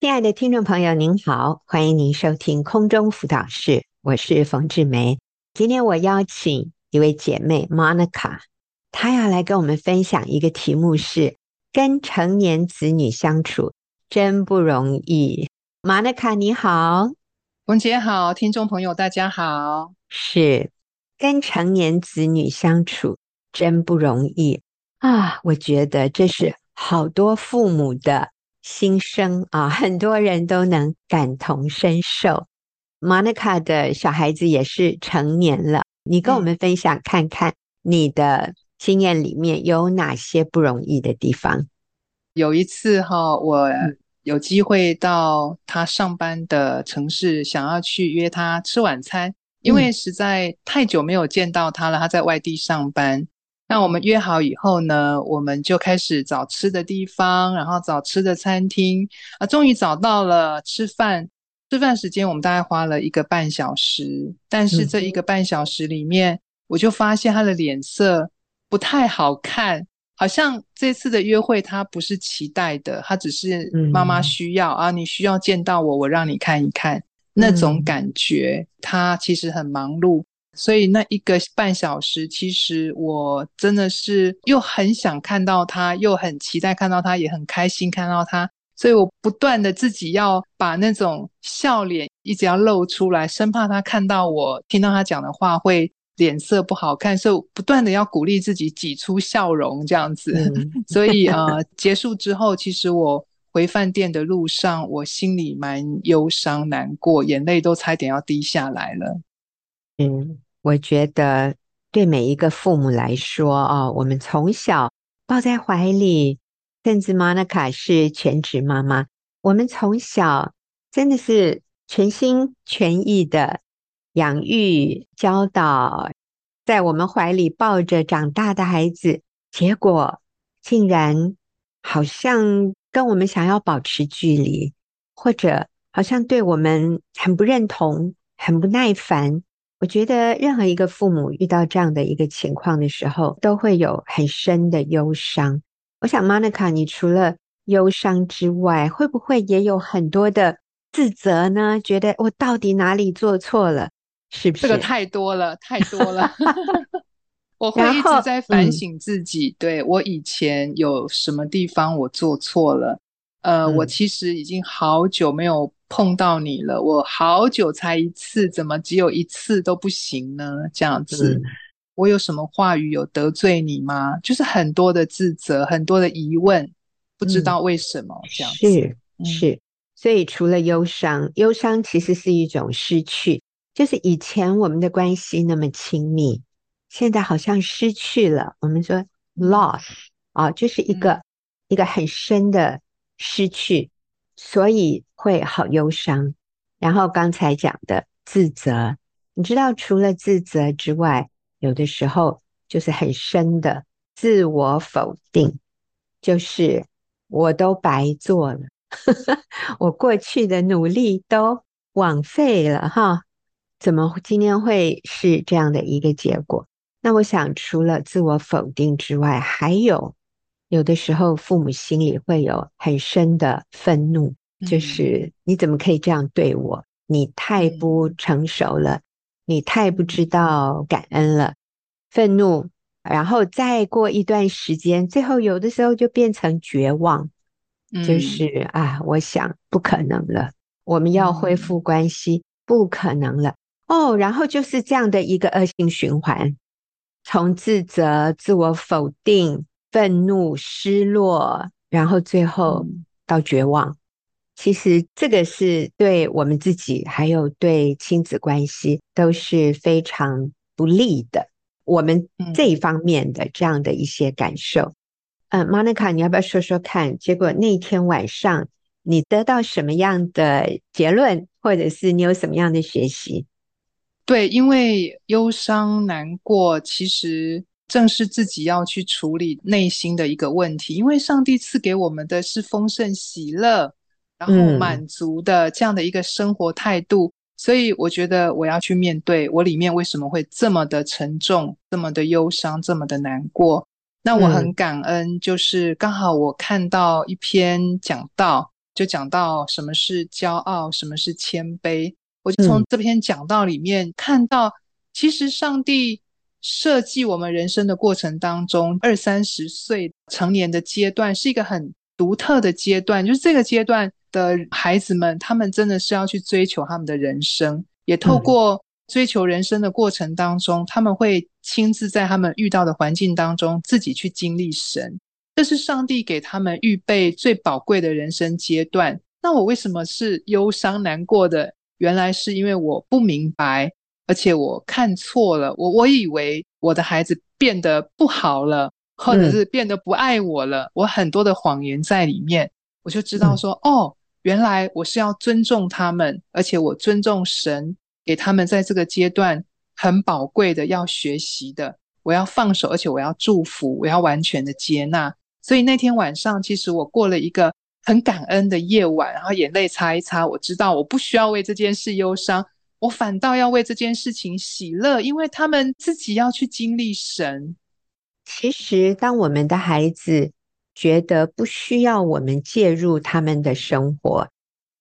亲爱的听众朋友，您好，欢迎您收听空中辅导室，我是冯志梅。今天我邀请一位姐妹 Monica，她要来跟我们分享一个题目是：跟成年子女相处真不容易。Monica 你好，冯姐好，听众朋友大家好。是跟成年子女相处真不容易啊！我觉得这是好多父母的。心声啊，很多人都能感同身受。Monica 的小孩子也是成年了，你跟我们分享看看你的经验里面有哪些不容易的地方？有一次哈，我有机会到他上班的城市，想要去约他吃晚餐，因为实在太久没有见到他了，他在外地上班。那我们约好以后呢，我们就开始找吃的地方，然后找吃的餐厅啊，终于找到了吃饭。吃饭时间我们大概花了一个半小时，但是这一个半小时里面，嗯、我就发现他的脸色不太好看，好像这次的约会他不是期待的，他只是妈妈需要、嗯、啊，你需要见到我，我让你看一看那种感觉。他其实很忙碌。所以那一个半小时，其实我真的是又很想看到他，又很期待看到他，也很开心看到他。所以我不断的自己要把那种笑脸一直要露出来，生怕他看到我，听到他讲的话会脸色不好看，所以我不断的要鼓励自己挤出笑容这样子。嗯、所以呃，结束之后，其实我回饭店的路上，我心里蛮忧伤、难过，眼泪都差点要滴下来了。嗯。我觉得对每一个父母来说啊，我们从小抱在怀里，甚至 Monica 是全职妈妈，我们从小真的是全心全意的养育、教导，在我们怀里抱着长大的孩子，结果竟然好像跟我们想要保持距离，或者好像对我们很不认同、很不耐烦。我觉得任何一个父母遇到这样的一个情况的时候，都会有很深的忧伤。我想，Monica，你除了忧伤之外，会不会也有很多的自责呢？觉得我到底哪里做错了？是不是？这个太多了，太多了。我会一直在反省自己，嗯、对，我以前有什么地方我做错了？呃，嗯、我其实已经好久没有。碰到你了，我好久才一次，怎么只有一次都不行呢？这样子，嗯、我有什么话语有得罪你吗？就是很多的自责，很多的疑问，不知道为什么、嗯、这样子。是是，嗯、所以除了忧伤，忧伤其实是一种失去，就是以前我们的关系那么亲密，现在好像失去了。我们说 loss 啊，就是一个、嗯、一个很深的失去。所以会好忧伤，然后刚才讲的自责，你知道，除了自责之外，有的时候就是很深的自我否定，就是我都白做了，我过去的努力都枉费了哈，怎么今天会是这样的一个结果？那我想，除了自我否定之外，还有。有的时候，父母心里会有很深的愤怒，就是你怎么可以这样对我？你太不成熟了，你太不知道感恩了。愤怒，然后再过一段时间，最后有的时候就变成绝望，就是啊，我想不可能了，我们要恢复关系，不可能了。哦，然后就是这样的一个恶性循环，从自责、自我否定。愤怒、失落，然后最后到绝望。其实这个是对我们自己，还有对亲子关系都是非常不利的。我们这一方面的这样的一些感受，嗯，Monica，你要不要说说看？结果那天晚上你得到什么样的结论，或者是你有什么样的学习？对，因为忧伤、难过，其实。正是自己要去处理内心的一个问题，因为上帝赐给我们的是丰盛、喜乐，然后满足的这样的一个生活态度，嗯、所以我觉得我要去面对我里面为什么会这么的沉重、这么的忧伤、这么的难过。那我很感恩，就是刚好我看到一篇讲道，就讲到什么是骄傲，什么是谦卑。我就从这篇讲道里面看到，其实上帝设计我们人生的过程当中，二三十岁成年的阶段是一个很独特的阶段，就是这个阶段的孩子们，他们真的是要去追求他们的人生，也透过追求人生的过程当中，他们会亲自在他们遇到的环境当中自己去经历神。这是上帝给他们预备最宝贵的人生阶段。那我为什么是忧伤难过的？原来是因为我不明白，而且我看错了。我我以为我的孩子变得不好了，或者是变得不爱我了。嗯、我很多的谎言在里面，我就知道说，嗯、哦，原来我是要尊重他们，而且我尊重神给他们在这个阶段很宝贵的要学习的。我要放手，而且我要祝福，我要完全的接纳。所以那天晚上，其实我过了一个很感恩的夜晚，然后眼泪擦一擦，我知道我不需要为这件事忧伤，我反倒要为这件事情喜乐，因为他们自己要去经历神。其实，当我们的孩子觉得不需要我们介入他们的生活，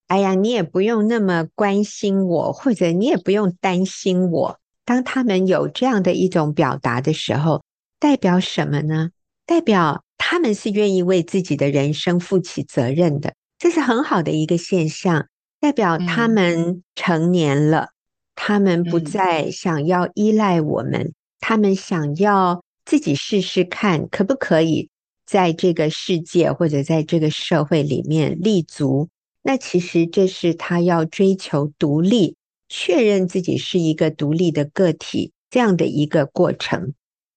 哎呀，你也不用那么关心我，或者你也不用担心我。当他们有这样的一种表达的时候，代表什么呢？代表。他们是愿意为自己的人生负起责任的，这是很好的一个现象，代表他们成年了，嗯、他们不再想要依赖我们，嗯、他们想要自己试试看可不可以在这个世界或者在这个社会里面立足。那其实这是他要追求独立，确认自己是一个独立的个体这样的一个过程。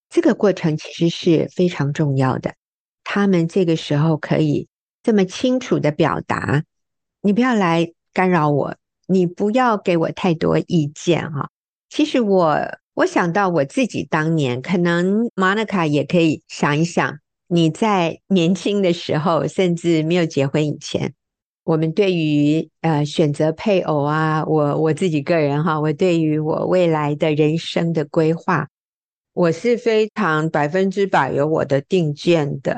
这个过程其实是非常重要的。他们这个时候可以这么清楚的表达，你不要来干扰我，你不要给我太多意见哈。其实我我想到我自己当年，可能 Monica 也可以想一想，你在年轻的时候，甚至没有结婚以前，我们对于呃选择配偶啊，我我自己个人哈，我对于我未来的人生的规划。我是非常百分之百有我的定见的，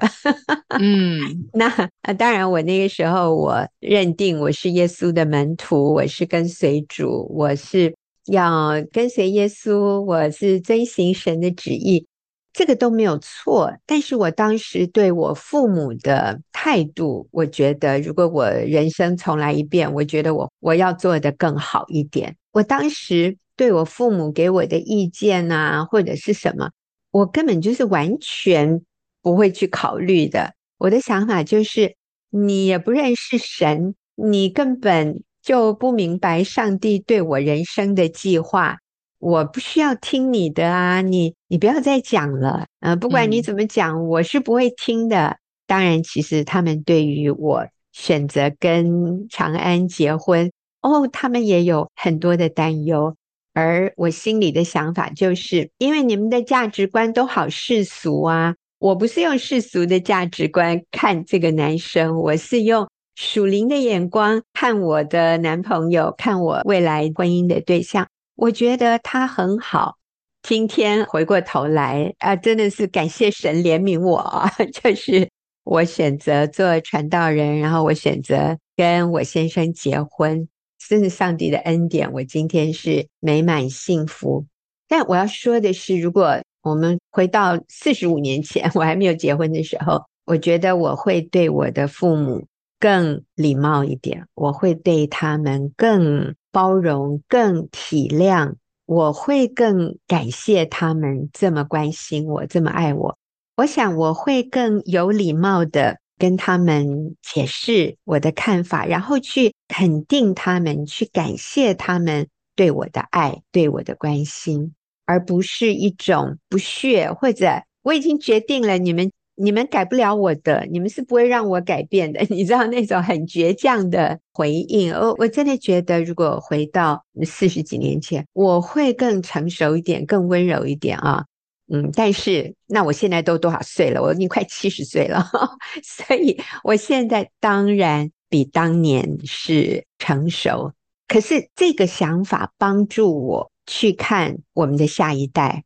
嗯，那啊，当然，我那个时候我认定我是耶稣的门徒，我是跟随主，我是要跟随耶稣，我是遵行神的旨意，这个都没有错。但是我当时对我父母的态度，我觉得如果我人生重来一遍，我觉得我我要做得更好一点。我当时。对我父母给我的意见啊，或者是什么，我根本就是完全不会去考虑的。我的想法就是，你也不认识神，你根本就不明白上帝对我人生的计划。我不需要听你的啊，你你不要再讲了。呃，不管你怎么讲，我是不会听的。当然，其实他们对于我选择跟长安结婚，哦，他们也有很多的担忧。而我心里的想法就是，因为你们的价值观都好世俗啊，我不是用世俗的价值观看这个男生，我是用属灵的眼光看我的男朋友，看我未来婚姻的对象。我觉得他很好。今天回过头来啊，真的是感谢神怜悯我，就是我选择做传道人，然后我选择跟我先生结婚。这是上帝的恩典，我今天是美满幸福。但我要说的是，如果我们回到四十五年前，我还没有结婚的时候，我觉得我会对我的父母更礼貌一点，我会对他们更包容、更体谅，我会更感谢他们这么关心我、这么爱我。我想我会更有礼貌的。跟他们解释我的看法，然后去肯定他们，去感谢他们对我的爱、对我的关心，而不是一种不屑或者我已经决定了，你们你们改不了我的，你们是不会让我改变的。你知道那种很倔强的回应。我我真的觉得，如果回到四十几年前，我会更成熟一点，更温柔一点啊。嗯，但是那我现在都多少岁了？我已经快七十岁了，所以我现在当然比当年是成熟。可是这个想法帮助我去看我们的下一代，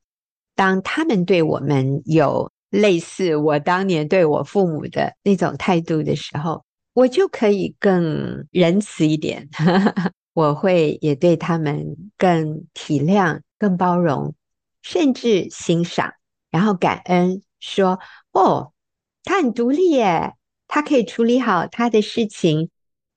当他们对我们有类似我当年对我父母的那种态度的时候，我就可以更仁慈一点，我会也对他们更体谅、更包容，甚至欣赏，然后感恩，说：“哦，他很独立耶，他可以处理好他的事情，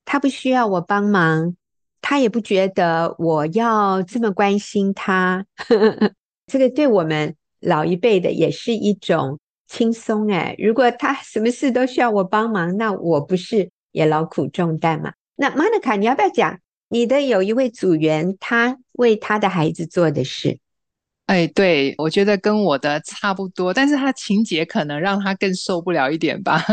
他不需要我帮忙，他也不觉得我要这么关心他。”这个对我们老一辈的也是一种。轻松哎，如果他什么事都需要我帮忙，那我不是也劳苦重担吗？那 Monica，你要不要讲你的有一位组员，他为他的孩子做的事？哎，对，我觉得跟我的差不多，但是他情节可能让他更受不了一点吧，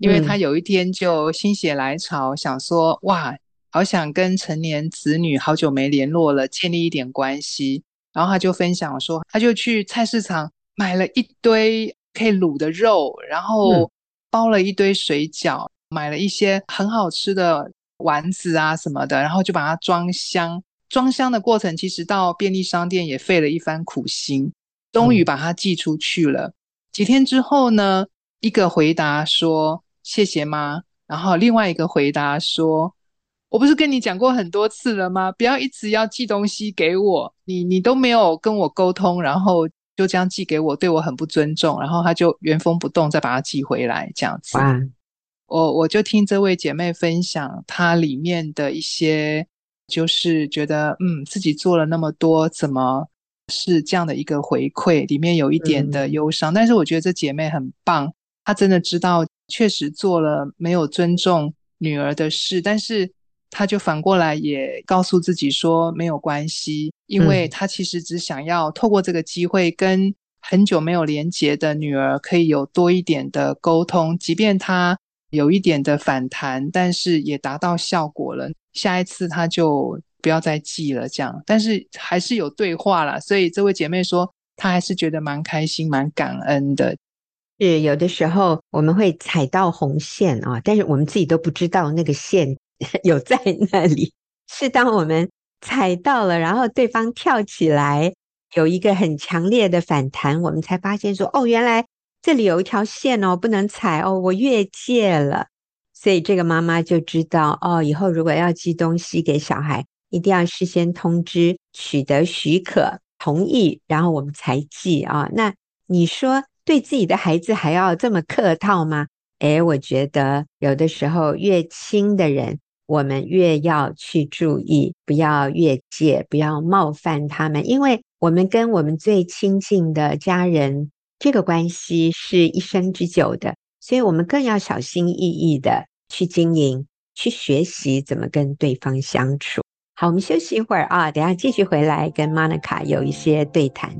因为他有一天就心血来潮，想说哇，好想跟成年子女好久没联络了，建立一点关系，然后他就分享说，他就去菜市场买了一堆。可以卤的肉，然后包了一堆水饺，嗯，买了一些很好吃的丸子啊什么的，然后就把它装箱。装箱的过程其实到便利商店也费了一番苦心，终于把它寄出去了。嗯、几天之后呢，一个回答说谢谢吗，然后另外一个回答说，我不是跟你讲过很多次了吗？不要一直要寄东西给我，你你都没有跟我沟通，然后。就这样寄给我，对我很不尊重，然后他就原封不动再把它寄回来，这样子。哇！我我就听这位姐妹分享她里面的一些，就是觉得嗯，自己做了那么多，怎么是这样的一个回馈？里面有一点的忧伤，嗯、但是我觉得这姐妹很棒，她真的知道确实做了没有尊重女儿的事，但是。他就反过来也告诉自己说没有关系，因为他其实只想要透过这个机会跟很久没有连结的女儿可以有多一点的沟通，即便他有一点的反弹，但是也达到效果了。下一次他就不要再记了，这样，但是还是有对话了。所以这位姐妹说，她还是觉得蛮开心、蛮感恩的。是有的时候我们会踩到红线啊，但是我们自己都不知道那个线。有在 那里，是当我们踩到了，然后对方跳起来，有一个很强烈的反弹，我们才发现说，哦，原来这里有一条线哦，不能踩哦，我越界了。所以这个妈妈就知道，哦，以后如果要寄东西给小孩，一定要事先通知，取得许可同意，然后我们才寄啊。那你说对自己的孩子还要这么客套吗？诶，我觉得有的时候越亲的人。我们越要去注意，不要越界，不要冒犯他们，因为我们跟我们最亲近的家人这个关系是一生之久的，所以我们更要小心翼翼的去经营，去学习怎么跟对方相处。好，我们休息一会儿啊，等下继续回来跟 Monica 有一些对谈。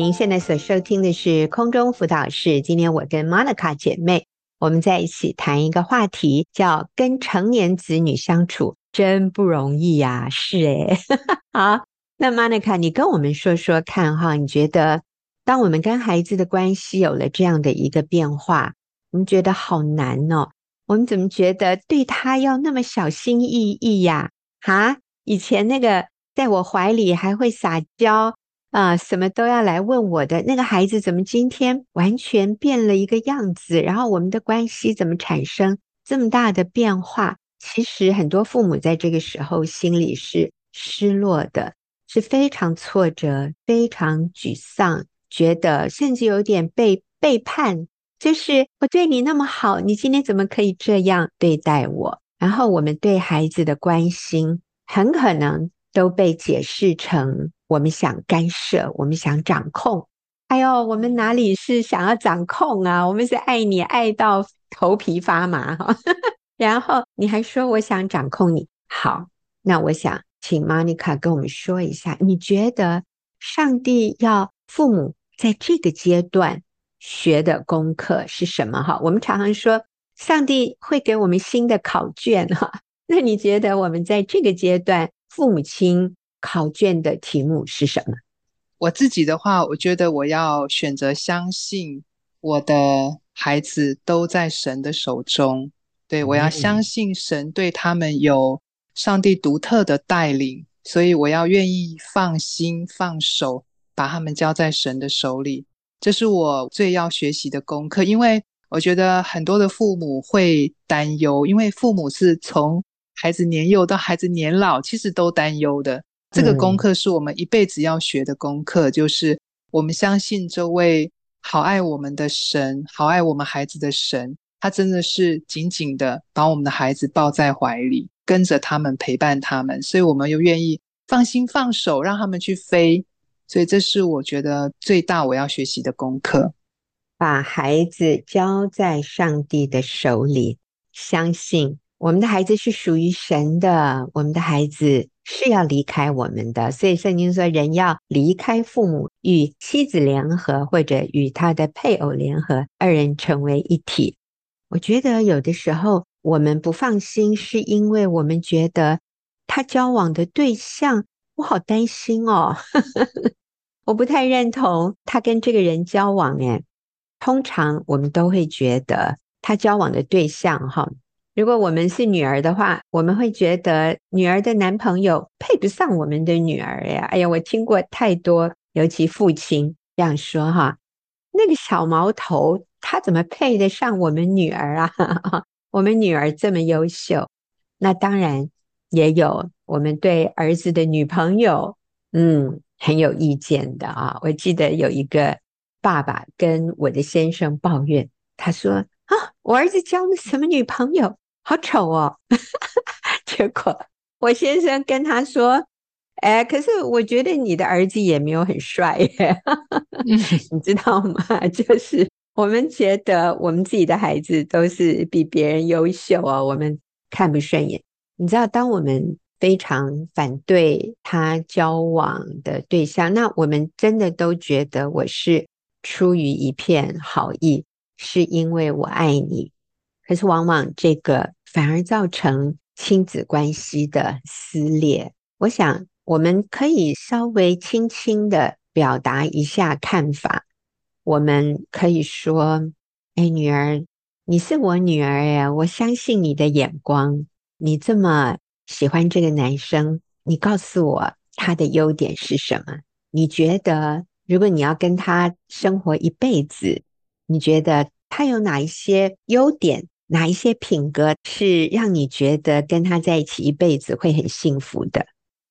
您现在所收听的是空中辅导室。今天我跟 Monica 姐妹，我们在一起谈一个话题，叫跟成年子女相处真不容易呀。是诶，好，那 Monica，你跟我们说说看哈，你觉得当我们跟孩子的关系有了这样的一个变化，我们觉得好难哦。我们怎么觉得对他要那么小心翼翼呀？哈，以前那个在我怀里还会撒娇。啊，什么都要来问我的那个孩子，怎么今天完全变了一个样子？然后我们的关系怎么产生这么大的变化？其实很多父母在这个时候心里是失落的，是非常挫折、非常沮丧，觉得甚至有点被背叛。就是我对你那么好，你今天怎么可以这样对待我？然后我们对孩子的关心，很可能都被解释成。我们想干涉，我们想掌控。哎呦，我们哪里是想要掌控啊？我们是爱你爱到头皮发麻哈。然后你还说我想掌控你。好，那我想请 Monica 跟我们说一下，你觉得上帝要父母在这个阶段学的功课是什么？哈，我们常常说上帝会给我们新的考卷哈。那你觉得我们在这个阶段，父母亲？考卷的题目是什么？我自己的话，我觉得我要选择相信我的孩子都在神的手中。对，我要相信神对他们有上帝独特的带领，所以我要愿意放心放手，把他们交在神的手里。这是我最要学习的功课，因为我觉得很多的父母会担忧，因为父母是从孩子年幼到孩子年老，其实都担忧的。这个功课是我们一辈子要学的功课，嗯、就是我们相信这位好爱我们的神，好爱我们孩子的神，他真的是紧紧的把我们的孩子抱在怀里，跟着他们陪伴他们，所以我们又愿意放心放手，让他们去飞。所以这是我觉得最大我要学习的功课，把孩子交在上帝的手里，相信我们的孩子是属于神的，我们的孩子是要离开我们的。所以圣经说，人要离开父母，与妻子联合，或者与他的配偶联合，二人成为一体。我觉得有的时候我们不放心，是因为我们觉得他交往的对象，我好担心哦。我不太认同他跟这个人交往诶，通常我们都会觉得他交往的对象哈，如果我们是女儿的话，我们会觉得女儿的男朋友配不上我们的女儿呀。哎呀，我听过太多，尤其父亲这样说哈，那个小毛头他怎么配得上我们女儿啊？我们女儿这么优秀，那当然也有我们对儿子的女朋友，嗯。很有意见的啊！我记得有一个爸爸跟我的先生抱怨，他说：“啊，我儿子交了什么女朋友，好丑哦！”结果我先生跟他说：“哎，可是我觉得你的儿子也没有很帅耶，你知道吗？就是我们觉得我们自己的孩子都是比别人优秀哦，我们看不顺眼。你知道，当我们……非常反对他交往的对象，那我们真的都觉得我是出于一片好意，是因为我爱你。可是往往这个反而造成亲子关系的撕裂。我想我们可以稍微轻轻的表达一下看法。我们可以说：“哎，女儿，你是我女儿呀，我相信你的眼光，你这么。”喜欢这个男生，你告诉我他的优点是什么？你觉得如果你要跟他生活一辈子，你觉得他有哪一些优点，哪一些品格是让你觉得跟他在一起一辈子会很幸福的？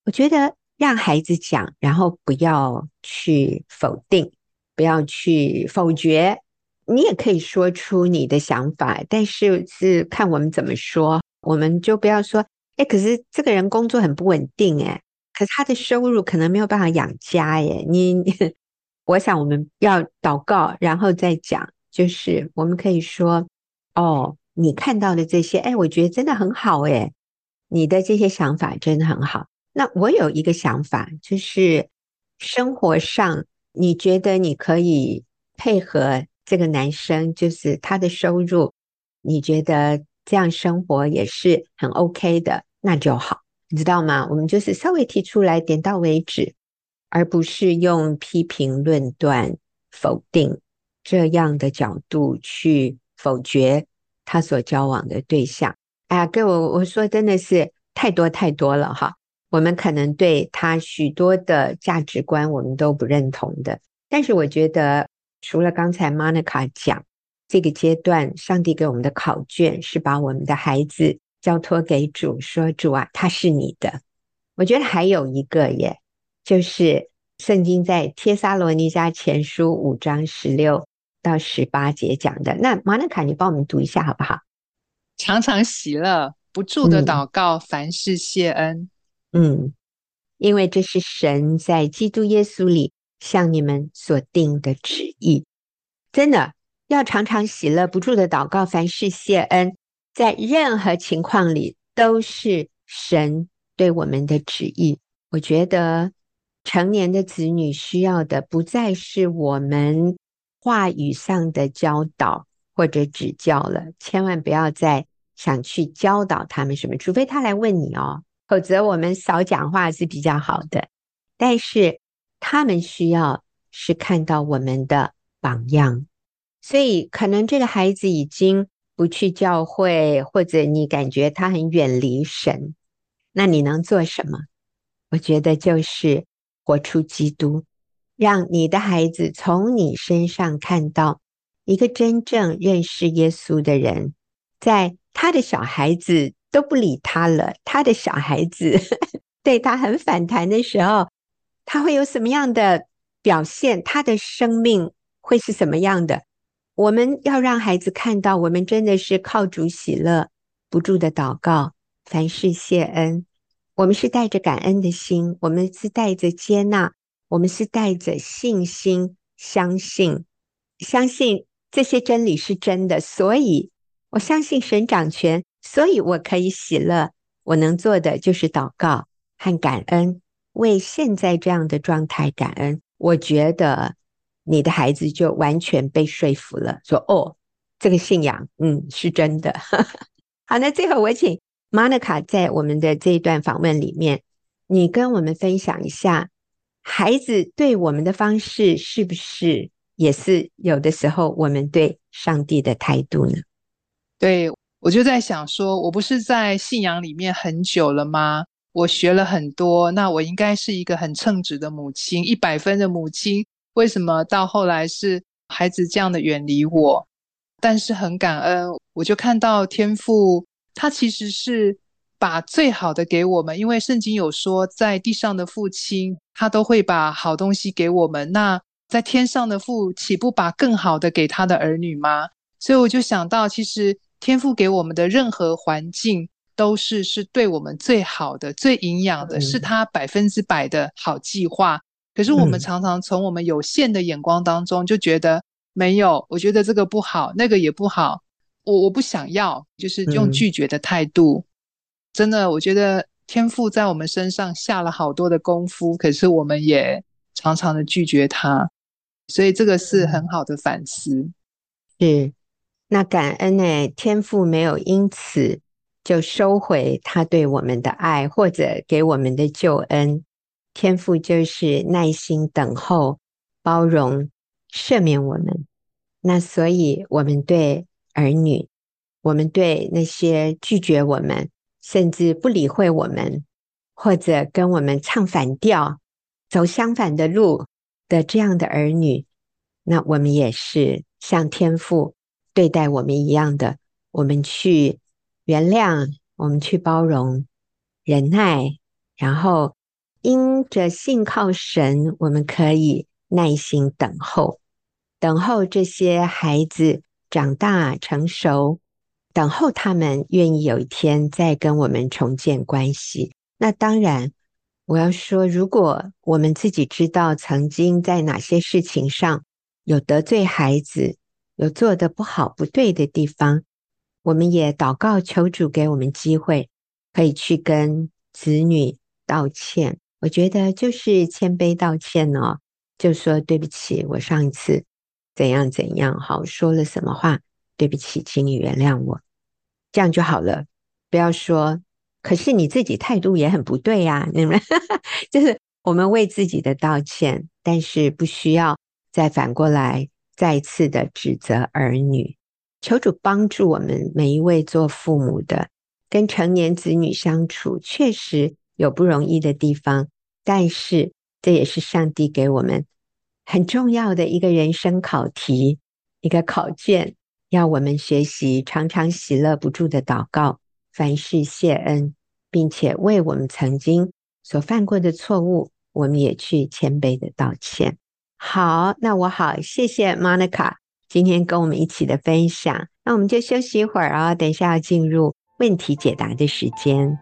我觉得让孩子讲，然后不要去否定，不要去否决，你也可以说出你的想法，但是是看我们怎么说，我们就不要说。哎，可是这个人工作很不稳定，哎，可是他的收入可能没有办法养家，哎，你，我想我们要祷告，然后再讲，就是我们可以说，哦，你看到的这些，哎，我觉得真的很好，哎，你的这些想法真的很好。那我有一个想法，就是生活上你觉得你可以配合这个男生，就是他的收入，你觉得这样生活也是很 OK 的。那就好，你知道吗？我们就是稍微提出来，点到为止，而不是用批评、论断、否定这样的角度去否决他所交往的对象。哎呀，各位，我我说真的是太多太多了哈。我们可能对他许多的价值观我们都不认同的，但是我觉得除了刚才 Monica 讲这个阶段，上帝给我们的考卷是把我们的孩子。交托给主，说主啊，他是你的。我觉得还有一个耶，就是圣经在帖撒罗尼迦前书五章十六到十八节讲的。那马纳卡，你帮我们读一下好不好？常常喜乐，不住的祷告，嗯、凡事谢恩。嗯，因为这是神在基督耶稣里向你们所定的旨意。真的要常常喜乐，不住的祷告，凡事谢恩。在任何情况里，都是神对我们的旨意。我觉得成年的子女需要的，不再是我们话语上的教导或者指教了。千万不要再想去教导他们什么，除非他来问你哦。否则我们少讲话是比较好的。但是他们需要是看到我们的榜样，所以可能这个孩子已经不去教会，或者你感觉他很远离神，那你能做什么？我觉得就是活出基督，让你的孩子从你身上看到一个真正认识耶稣的人，在他的小孩子都不理他了，他的小孩子 对他很反弹的时候，他会有什么样的表现？他的生命会是什么样的？我们要让孩子看到，我们真的是靠主喜乐，不住的祷告，凡事谢恩。我们是带着感恩的心，我们是带着接纳，我们是带着信心，相信，相信这些真理是真的。所以，我相信神掌权，所以我可以喜乐。我能做的就是祷告和感恩，为现在这样的状态感恩。我觉得你的孩子就完全被说服了，说：“哦，这个信仰，嗯，是真的。”好，那最后我请。Monica 在我们的这一段访问里面，你跟我们分享一下，孩子对我们的方式是不是也是有的时候我们对上帝的态度呢？对，我就在想说，我不是在信仰里面很久了吗？我学了很多，那我应该是一个很称职的母亲，一百分的母亲。为什么到后来是孩子这样的远离我？但是很感恩，我就看到天父。他其实是把最好的给我们，因为圣经有说，在地上的父亲，他都会把好东西给我们。那在天上的父，岂不把更好的给他的儿女吗？所以我就想到，其实天父给我们的任何环境，都是是对我们最好的、最营养的，是他百分之百的好计划。可是我们常常从我们有限的眼光当中，就觉得没有，我觉得这个不好，那个也不好。我我不想要，就是用拒绝的态度。嗯、真的，我觉得天赋在我们身上下了好多的功夫，可是我们也常常的拒绝他，所以这个是很好的反思。是，那感恩呢？天赋没有因此就收回他对我们的爱，或者给我们的救恩。天赋就是耐心等候、包容、赦免我们。那所以，我们对。儿女，我们对那些拒绝我们，甚至不理会我们，或者跟我们唱反调、走相反的路的这样的儿女，那我们也是像天父对待我们一样的，我们去原谅，我们去包容、忍耐，然后因着信靠神，我们可以耐心等候，等候这些孩子。长大成熟，等候他们愿意有一天再跟我们重建关系。那当然，我要说，如果我们自己知道曾经在哪些事情上有得罪孩子，有做得不好不对的地方，我们也祷告求主给我们机会，可以去跟子女道歉。我觉得就是谦卑道歉哦，就说对不起，我上一次。怎样怎样好，说了什么话？对不起，请你原谅我，这样就好了。不要说，可是你自己态度也很不对呀、啊。你 们就是我们为自己的道歉，但是不需要再反过来再次的指责儿女。求主帮助我们每一位做父母的，跟成年子女相处确实有不容易的地方，但是这也是上帝给我们。很重要的一个人生考题，一个考卷，要我们学习常常喜乐不住的祷告，凡事谢恩，并且为我们曾经所犯过的错误，我们也去谦卑的道歉。好，那我好，谢谢 Monica 今天跟我们一起的分享，那我们就休息一会儿啊、哦，等一下要进入问题解答的时间。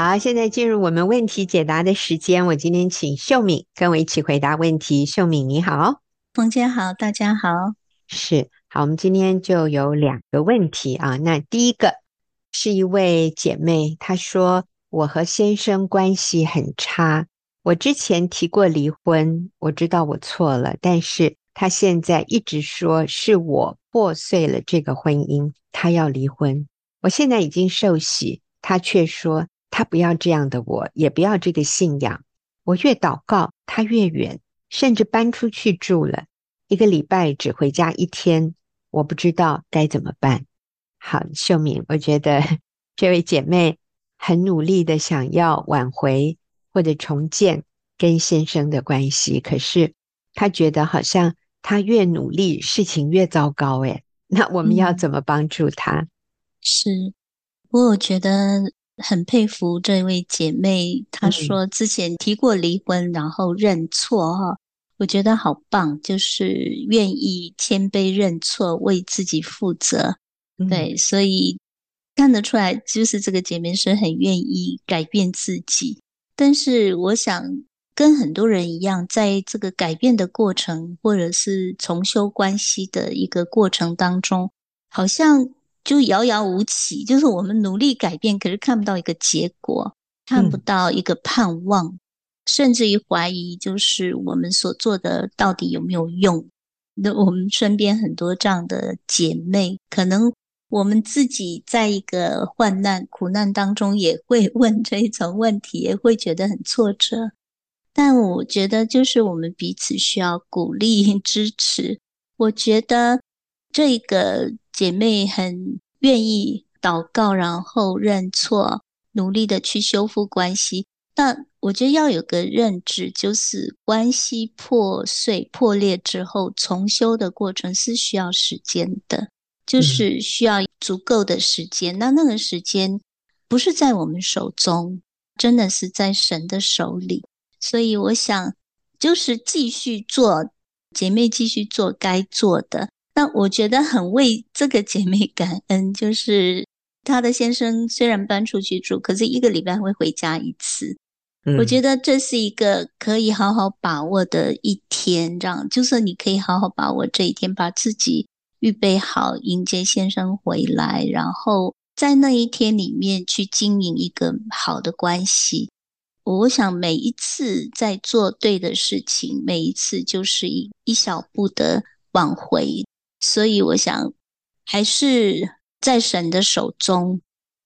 好，现在进入我们问题解答的时间。我今天请秀敏跟我一起回答问题。秀敏你好，冯姐好，大家好。是，好，我们今天就有两个问题啊。那第一个是一位姐妹，她说我和先生关系很差，我之前提过离婚，我知道我错了，但是她现在一直说是我破碎了这个婚姻，她要离婚。我现在已经受洗，她却说。他不要这样的我，也不要这个信仰。我越祷告，他越远，甚至搬出去住了。一个礼拜只回家一天，我不知道该怎么办。好，秀敏，我觉得这位姐妹很努力的想要挽回或者重建跟先生的关系，可是她觉得好像她越努力，事情越糟糕。诶，那我们要怎么帮助她？嗯，是，不过我觉得。很佩服这位姐妹，她说之前提过离婚，然后认错哈，我觉得好棒，就是愿意谦卑认错，为自己负责。对，所以看得出来，就是这个姐妹是很愿意改变自己。但是我想跟很多人一样，在这个改变的过程，或者是重修关系的一个过程当中，好像。就遥遥无期，就是我们努力改变，可是看不到一个结果，看不到一个盼望，嗯、甚至于怀疑，就是我们所做的到底有没有用？那我们身边很多这样的姐妹，可能我们自己在一个患难、苦难当中，也会问这一层问题，也会觉得很挫折。但我觉得，就是我们彼此需要鼓励、支持。我觉得这个。姐妹很愿意祷告，然后认错，努力的去修复关系。那我觉得要有个认知，就是关系破碎、破裂之后，重修的过程是需要时间的，就是需要足够的时间。嗯、那那个时间不是在我们手中，真的是在神的手里。所以我想，就是继续做，姐妹继续做该做的。那我觉得很为这个姐妹 感恩，就是她的先生虽然搬出去住，可是一个礼拜会回家一次。嗯，我觉得这是一个可以好好把握的一天，这样就是你可以好好把握这一天，把自己预备好迎接先生回来，然后在那一天里面去经营一个好的关系。我想每一次在做对的事情，每一次就是一一小步的挽回。所以我想，还是在神的手中，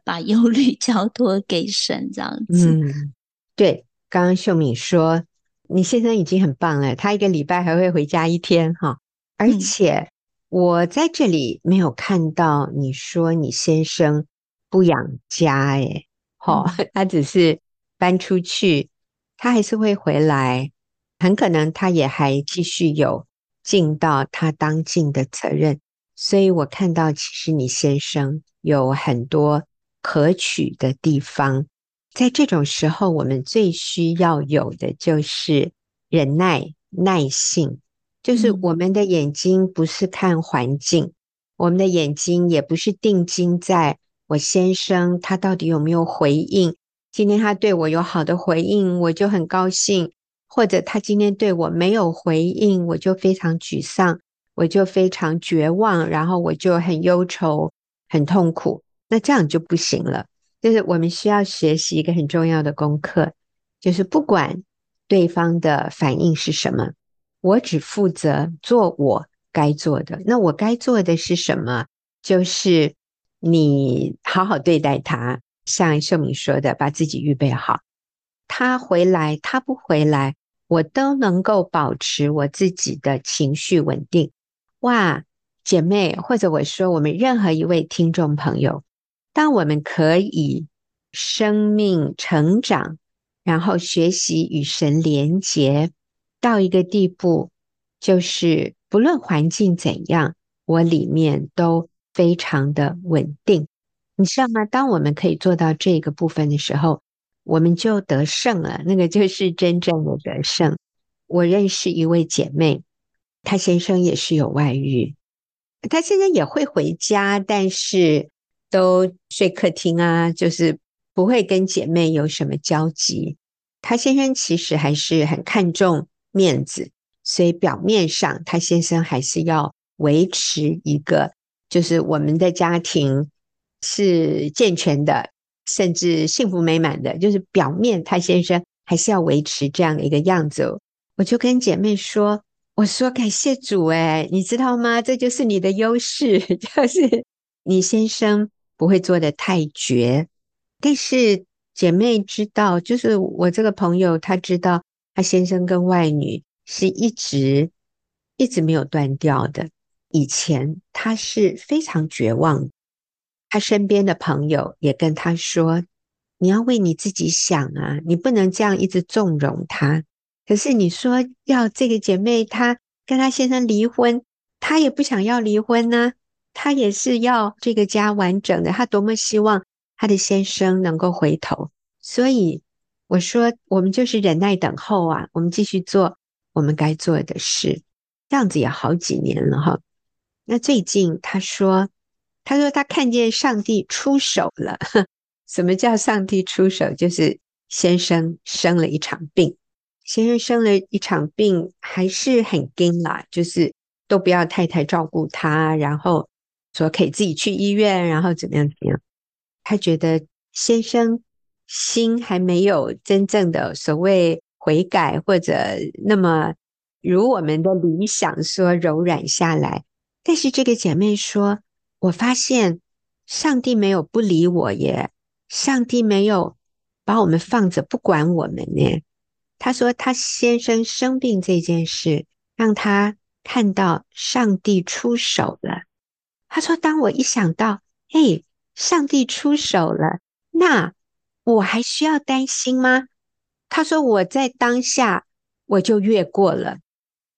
把忧虑 交托给神，这样子。嗯，对。刚刚秀敏说，你先生已经很棒了，他一个礼拜还会回家一天，哈。而且我在这里没有看到你说你先生不养家，诶，哦，他只是搬出去，他还是会回来，很可能他也还继续有。尽到他当尽的责任，所以我看到其实你先生有很多可取的地方。在这种时候，我们最需要有的就是忍耐、耐性。就是我们的眼睛不是看环境，嗯、我们的眼睛也不是定睛在我先生他到底有没有回应。今天他对我有好的回应，我就很高兴。或者他今天对我没有回应，我就非常沮丧，我就非常绝望，然后我就很忧愁、很痛苦。那这样就不行了。就是我们需要学习一个很重要的功课，就是不管对方的反应是什么，我只负责做我该做的。那我该做的是什么？就是你好好对待他，像秀敏说的，把自己预备好。他回来，他不回来。我都能够保持我自己的情绪稳定。哇，姐妹，或者我说我们任何一位听众朋友，当我们可以生命成长，然后学习与神连结到一个地步，就是不论环境怎样，我里面都非常的稳定。你知道吗？当我们可以做到这个部分的时候，我们就得胜了，那个就是真正的得胜。我认识一位姐妹，她先生也是有外遇，她现在也会回家，但是都睡客厅啊，就是不会跟姐妹有什么交集。他先生其实还是很看重面子，所以表面上他先生还是要维持一个，就是我们的家庭是健全的，甚至幸福美满的。就是表面他先生还是要维持这样的一个样子。我就跟姐妹说：“我说感谢主，诶，你知道吗？这就是你的优势，就是你先生不会做得太绝，但是。”姐妹知道，就是我这个朋友，他知道他先生跟外女是一直一直没有断掉的。以前他是非常绝望，他身边的朋友也跟他说：“你要为你自己想啊，你不能这样一直纵容他。”可是你说要这个姐妹，她跟她先生离婚，她也不想要离婚呢，她也是要这个家完整的，她多么希望。她的先生能够回头，所以我说，我们就是忍耐等候啊，我们继续做我们该做的事，这样子也好几年了哈。那最近他说，他说他看见上帝出手了。什么叫上帝出手？就是先生生了一场病，先生生了一场病，还是很惊啦，就是都不要太太照顾他，然后说可以自己去医院，然后怎么样怎么样。他觉得先生心还没有真正的所谓悔改，或者那么如我们的理想说柔软下来。但是这个姐妹说：“我发现上帝没有不理我耶，上帝没有把我们放着不管我们呢。”她说：“她先生生病这件事，让她看到上帝出手了。”她说：“当我一想到，嘿。”上帝出手了，那我还需要担心吗？他说：“我在当下我就越过了，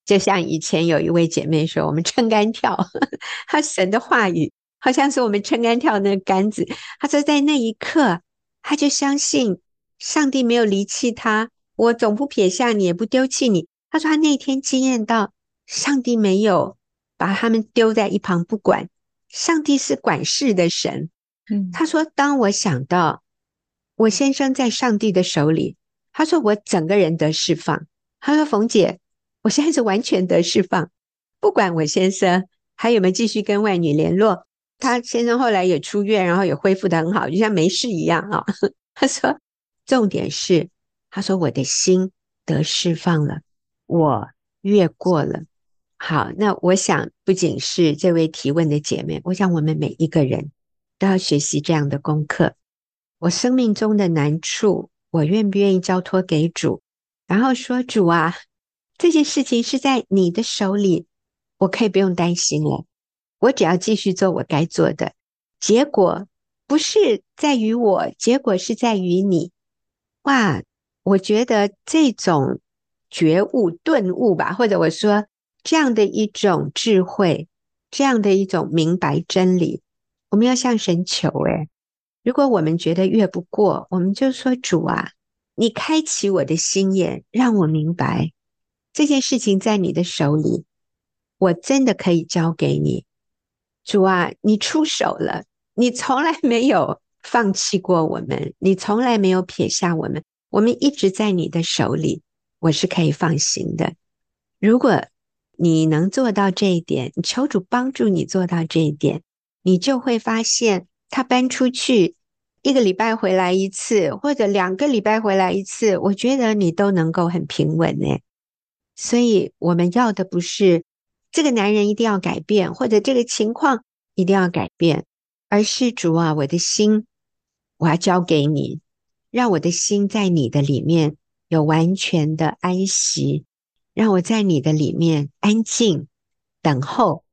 就像以前有一位姐妹说，我们撑杆跳，她神的话语好像是我们撑杆跳那个杆子。她说在那一刻，她就相信上帝没有离弃她，我总不撇下你，也不丢弃你。他说他那天惊艳到上帝没有把他们丢在一旁不管，上帝是管事的神。”嗯，他说：“当我想到我先生在上帝的手里，他说我整个人得释放。他说冯姐，我现在是完全得释放，不管我先生还有没有继续跟外女联络，他先生后来也出院，然后也恢复得很好，就像没事一样啊。他说，重点是，他说我的心得释放了，我越过了。好，那我想不仅是这位提问的姐妹，我想我们每一个人。”都要学习这样的功课。我生命中的难处，我愿不愿意交托给主？然后说：“主啊，这件事情是在你的手里，我可以不用担心了。我只要继续做我该做的。结果不是在于我，结果是在于你。”哇，我觉得这种觉悟、顿悟吧，或者我说这样的一种智慧，这样的一种明白真理。我们要向神求，诶，如果我们觉得越不过，我们就说主啊，你开启我的心眼，让我明白这件事情在你的手里，我真的可以交给你。主啊，你出手了，你从来没有放弃过我们，你从来没有撇下我们，我们一直在你的手里，我是可以放心的。如果你能做到这一点，求主帮助你做到这一点。你就会发现，他搬出去一个礼拜回来一次，或者两个礼拜回来一次，我觉得你都能够很平稳呢。所以我们要的不是这个男人一定要改变，或者这个情况一定要改变，而是主啊，我的心我要交给你，让我的心在你的里面有完全的安息，让我在你的里面安静等候，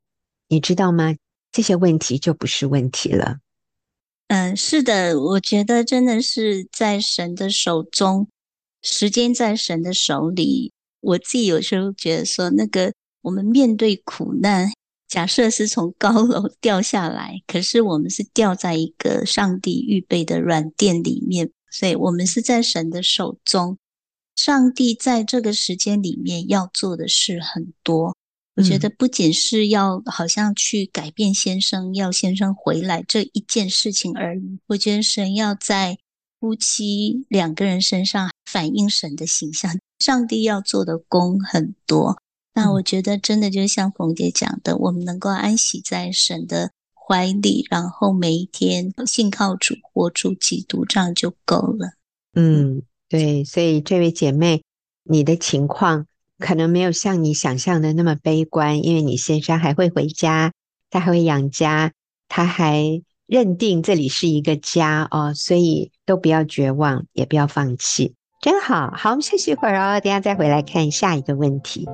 你知道吗？这些问题就不是问题了。嗯，是的，我觉得真的是在神的手中，时间在神的手里。我自己有时候觉得说，那个我们面对苦难，假设是从高楼 掉下来，可是我们是掉在一个上帝预备的软垫里面，所以我们是在神的手中。上帝在这个时间里面要做的事很多。我觉得不仅是要好像去改变先生，要先生回来这一件事情而已。我觉得神要在夫妻两个人身上反映神的形象。上帝要做的功很多，那我觉得真的就像冯姐讲的，我们能够安息在神的怀里，然后每一天信靠主，活出基督，这样就够了。嗯，对，所以这位姐妹，你的情况可能没有像你想象的那么悲观，因为你先生还会回家，他还会养家，他还认定这里是一个家哦，所以都不要绝望，也不要放弃。真好，好，我们休息一会儿哦，等下再回来看下一个问题。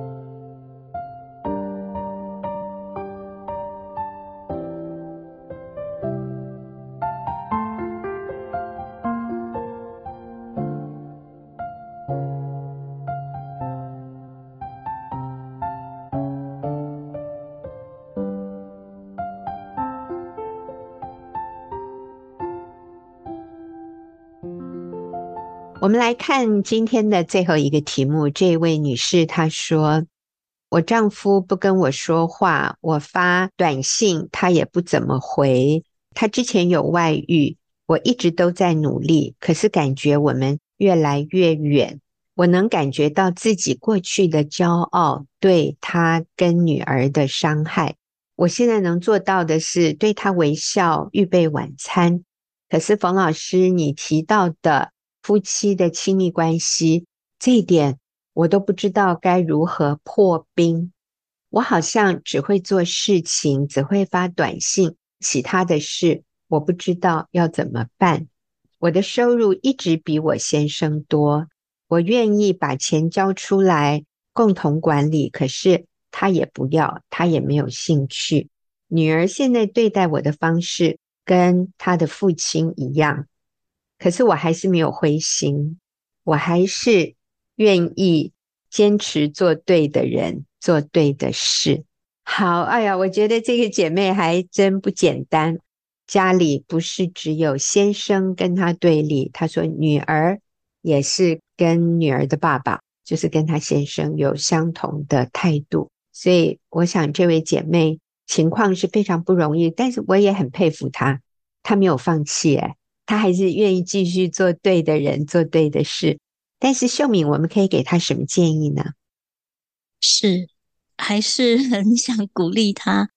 我们来看今天的最后一个题目。这位女士她说：“我丈夫不跟我说话，我发短信他也不怎么回。他之前有外遇，我一直都在努力，可是感觉我们越来越远。我能感觉到自己过去的骄傲对他跟女儿的伤害。我现在能做到的是对他微笑，预备晚餐。可是冯老师，你提到的。”夫妻的亲密关系，这一点我都不知道该如何破冰。我好像只会做事情，只会发短信，其他的事我不知道要怎么办。我的收入一直比我先生多，我愿意把钱交出来共同管理，可是他也不要，他也没有兴趣。女儿现在对待我的方式跟她的父亲一样。可是我还是没有灰心，我还是愿意坚持做对的人，做对的事。好，哎呀，我觉得这个姐妹还真不简单。家里不是只有先生跟她对立，她说女儿也是跟女儿的爸爸，就是跟她先生有相同的态度。所以我想这位姐妹情况是非常不容易，但是我也很佩服她，她没有放弃，哎。他还是愿意继续做对的人，做对的事。但是秀敏，我们可以给他什么建议呢？是，还是 很想鼓励他。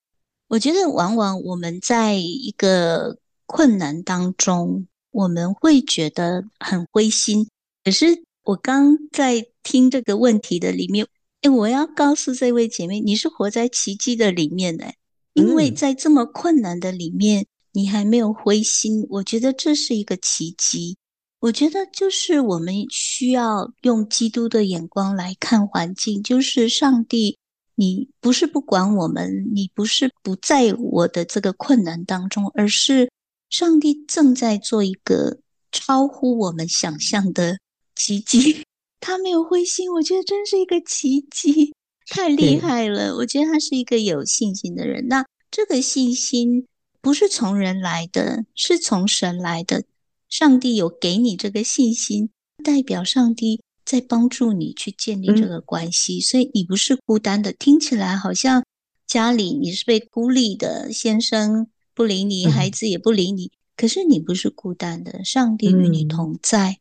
我觉得，往往我们在一个困难当中，我们会觉得很灰心。可是，我刚在听这个问题的里面，诶，我要告诉这位姐妹，你是活在奇迹的里面的，因为在这么困难的里面。你还没有灰心，我觉得这是一个奇迹。我觉得就是我们需要用基督的眼光来看环境，就是上帝，你不是不管我们，你不是不在我的这个困难当中，而是上帝正在做一个超乎我们想象的奇迹。他没有灰心，我觉得真是一个奇迹，太厉害了。我觉得他是一个有信心的人。那这个信心。不是从人来的，是从神来的。上帝有给你这个信心，代表上帝在帮助你去建立这个关系，嗯、所以你不是孤单的。听起来好像家里你是被孤立的，先生不理你，孩子也不理你，嗯、可是你不是孤单的，上帝与你同在。嗯、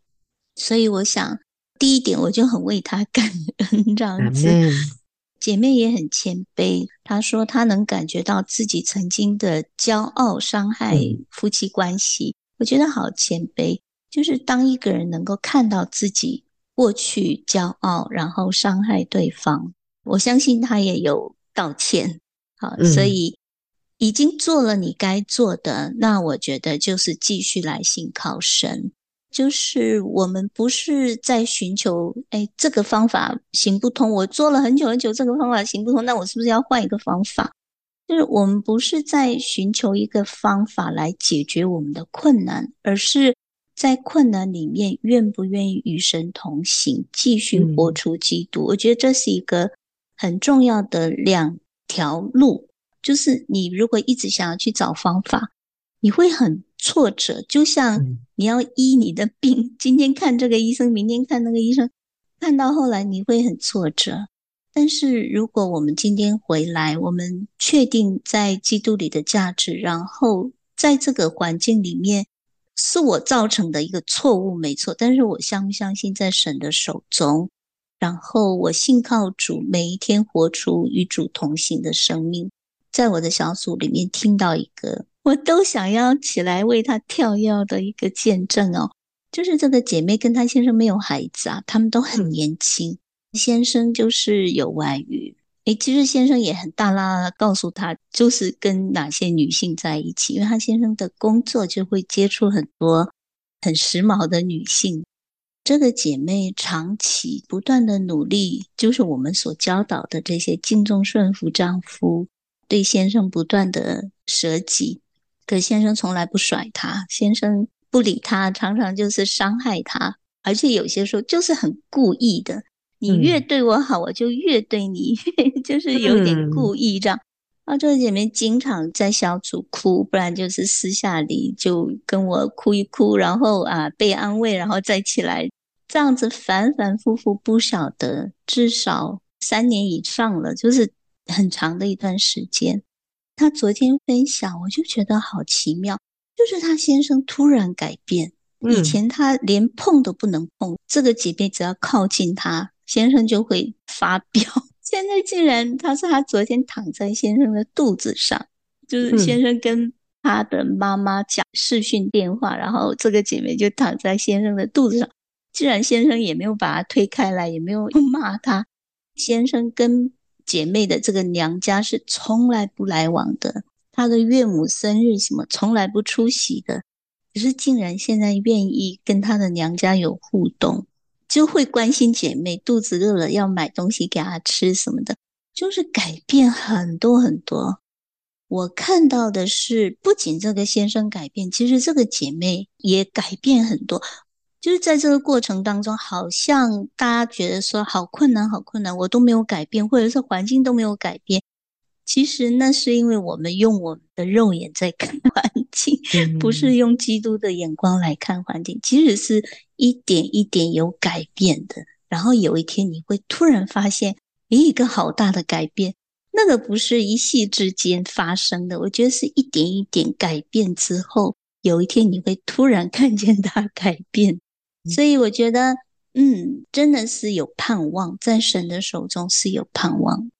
所以我想，第一点我就很为他感恩，这样子。嗯姐妹也很谦卑，她说她能感觉到自己曾经的骄傲伤害夫妻关系。嗯、我觉得好谦卑，就是当一个人能够看到自己过去骄傲，然后伤害对方，我相信他也有道歉。好，嗯、所以已经做了你该做的，那我觉得就是继续来信靠神。就是我们不是在寻求，哎，这个方法行不通。我做了很久很久，这个方法行不通，那我是不是要换一个方法？就是我们不是在寻求一个方法来解决我们的困难，而是在困难里面愿不愿意与神同行，继续活出基督。嗯。我觉得这是一个很重要的两条路。就是你如果一直想要去找方法，你会很挫折，就像你要医你的病，今天看这个医生，明天看那个医生，看到后来你会很挫折。但是如果我们今天回来，我们确定在基督里的价值，然后在这个环境里面，是我造成的一个错误，没错。但是我相不相信在神的手中？然后我信靠主，每一天活出与主同行的生命。在我的小组里面听到一个，我都想要起来为他跳跃的一个见证哦，就是这个姐妹跟她先生没有孩子啊，他们都很年轻，先生就是有外遇。诶，其实先生也很大剌剌告诉他，就是跟哪些女性在一起，因为他先生的工作就会接触很多很时髦的女性。这个姐妹长期不断的努力，就是我们所教导的这些敬重顺服丈夫，对先生不断的舍己，可先生从来不甩他，先生不理他，常常就是伤害他，而且有些时候就是很故意的。你越对我好，我就越对你，嗯、就是有点故意这样。啊，这个姐妹经常在小组哭，不然就是私下里就跟我哭一哭，然后啊被安慰，然后再起来，这样子反反复复不晓得至少三年以上了，就是很长的一段时间。她昨天分享，我就觉得好奇妙，就是她先生突然改变，以前她连碰都不能碰，这个姐妹只要靠近他。先生就会发飙，现在竟然他说他昨天躺在先生的肚子上，就是先生跟他的妈妈讲视讯电话，然后这个姐妹就躺在先生的肚子上，竟然先生也没有把他推开来，也没有骂他。先生跟姐妹的这个娘家是从来不来往的，她的岳母生日什么从来不出席的，可是竟然现在愿意跟她的娘家有互动。就会关心姐妹，肚子饿了要买东西给她吃什么的，就是改变很多很多。我看到的是，不仅这个先生改变，其实这个姐妹也改变很多。就是在这个过程当中，好像大家觉得说好困难，好困难，我都没有改变，或者是环境都没有改变。其实那是因为我们用我们的肉眼在看环境，不是用基督的眼光来看环境。其实是一点一点有改变的。然后有一天你会突然发现，诶，一个好大的改变，那个不是一夕之间发生的。我觉得是一点一点改变之后，有一天你会突然 看见它改变。所以我觉得，嗯，真的是有盼望，在神的手中是有盼望。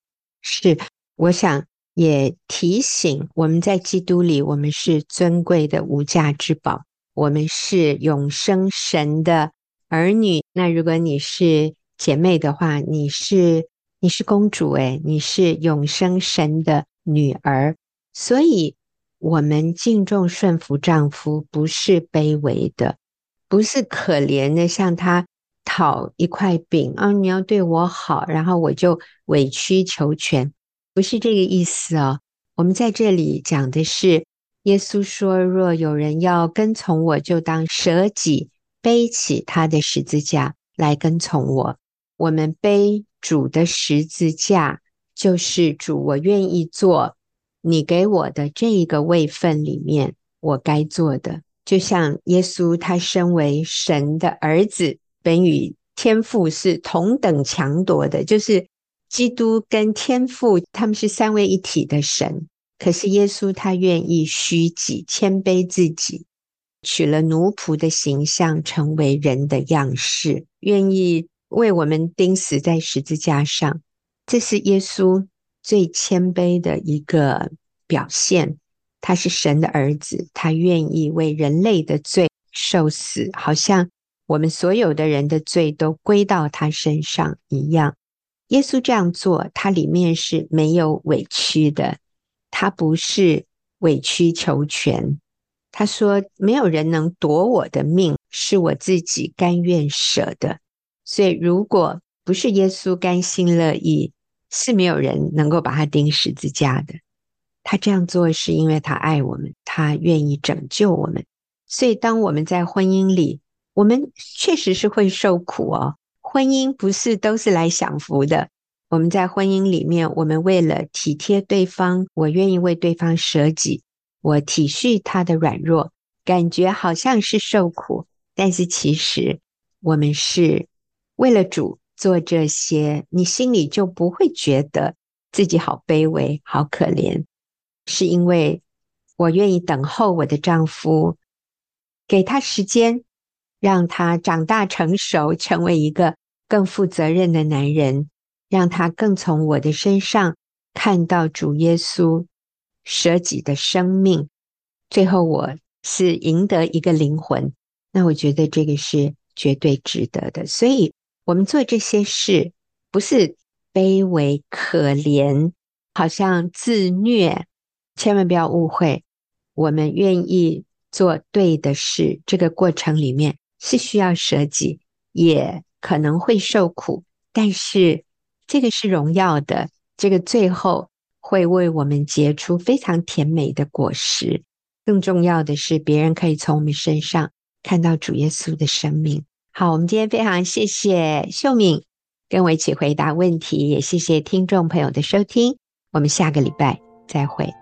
是。我想也提醒我们在基督里，我们是尊贵的无价之宝，我们是永生神的儿女。那如果你是姐妹的话，你是你是公主诶，你是永生神的女儿。所以，我们敬重顺服丈夫，不是卑微的，不是可怜的向他讨一块饼啊！你要对我好，然后我就委曲求全。不是这个意思哦，我们在这里讲的是，耶稣说：“若有人要跟从我，就当舍己，背起他的十字架来跟从我。”我们背主的十字架，就是主，我愿意做你给我的这一个位份里面我该做的。就像耶稣，他身为神的儿子，本与天父是同等强夺的，就是。基督跟天父，他们是三位一体的神。可是耶稣他愿意虚己，谦卑自己，取了奴仆的形象，成为人的样式，愿意为我们钉死在十字架上。这是耶稣最谦卑的一个表现。他是神的儿子，他愿意为人类的罪受死，好像我们所有的人的罪都归到他身上一样。耶稣这样做，他里面是没有委屈的，他不是委曲求全。他说：“没有人能夺我的命，是我自己甘愿舍的。”所以，如果不是耶稣甘心乐意，是没有人能够把他钉十字架的。他这样做是因为他爱我们，他愿意拯救我们。所以，当我们在婚姻里，我们确实是会受苦哦。婚姻不是都是来享福的。我们在婚姻里面，我们为了体贴对方，我愿意为对方舍己，我体恤他的软弱，感觉好像是受苦，但是其实我们是为了主做这些，你心里就不会觉得自己好卑微、好可怜，是因为我愿意等候我的丈夫给他时间，让他长大成熟，成为一个更负责任的男人，让他更从我的身上看到主耶稣舍己的生命。最后，我是赢得一个灵魂，那我觉得这个是绝对值得的。所以，我们做这些事不是卑微可怜，好像自虐，千万不要误会。我们愿意做对的事，这个过程里面是需要舍己，也可能会受苦，但是这个是荣耀的，这个最后会为我们结出非常甜美的果实。更重要的是，别人可以从我们身上看到主耶稣的生命。好，我们今天非常谢谢秀敏跟我一起回答问题，也谢谢听众朋友的收听。我们下个礼拜再会。